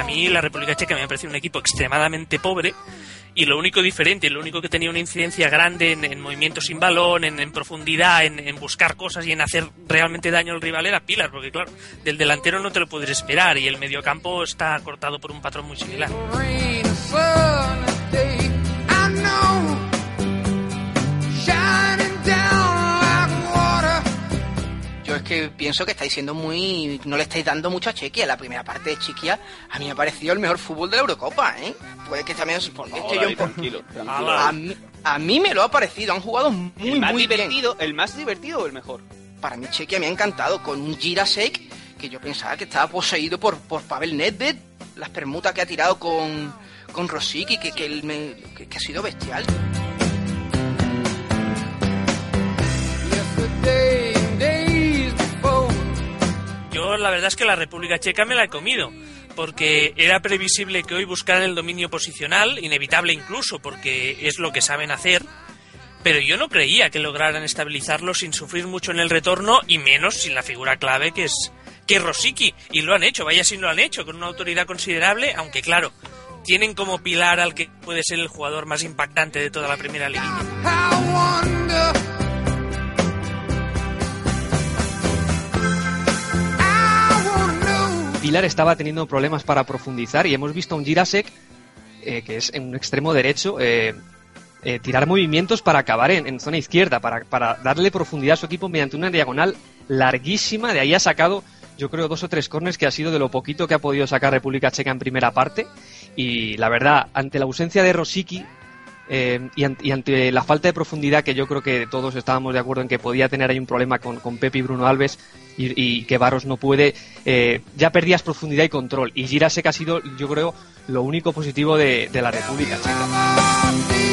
a mí la República Checa me ha parecido un equipo extremadamente pobre y lo único diferente, lo único que tenía una incidencia grande en, en movimientos sin balón, en, en profundidad, en, en buscar cosas y en hacer realmente daño al rival era Pilar, porque claro, del delantero no te lo puedes esperar y el mediocampo está cortado por un patrón muy similar. Que pienso que estáis siendo muy. No le estáis dando mucho a Chequia. La primera parte de Chequia a mí me ha parecido el mejor fútbol de la Eurocopa, ¿eh? Puede que también. porque es que yo- David, tranquilo, tranquilo. a, mí, a mí me lo ha parecido. Han jugado muy, el más muy bien. divertido, el más divertido o el mejor. Para mí Chequia me ha encantado con un Girasek que yo pensaba que estaba poseído por, por Pavel Nedved. Las permutas que ha tirado con, con Rosicky, que, que, me- que- que ha sido bestial. La verdad es que la República Checa me la he comido, porque era previsible que hoy buscaran el dominio posicional, inevitable incluso, porque es lo que saben hacer, pero yo no creía que lograran estabilizarlo sin sufrir mucho en el retorno y menos sin la figura clave que es que Rosicky, y lo han hecho, vaya si lo han hecho, con una autoridad considerable, aunque claro, tienen como pilar al que puede ser el jugador más impactante de toda la primera liguilla. Pilar estaba teniendo problemas para profundizar y hemos visto a un Girasek, eh, que es en un extremo derecho, eh, eh, tirar movimientos para acabar en, zona izquierda, para, para darle profundidad a su equipo mediante una diagonal larguísima. De ahí ha sacado, yo creo, dos o tres corners que ha sido de lo poquito que ha podido sacar República Checa en primera parte. Y la verdad, ante la ausencia de Rosicky, eh, y, an- y ante la falta de profundidad que yo creo que todos estábamos de acuerdo en que podía tener ahí un problema con, con Pepe y Bruno Alves y, que Barros no puede, eh, ya perdías profundidad y control. Y Girasek ha sido, yo creo, lo único positivo de, de la República Checa.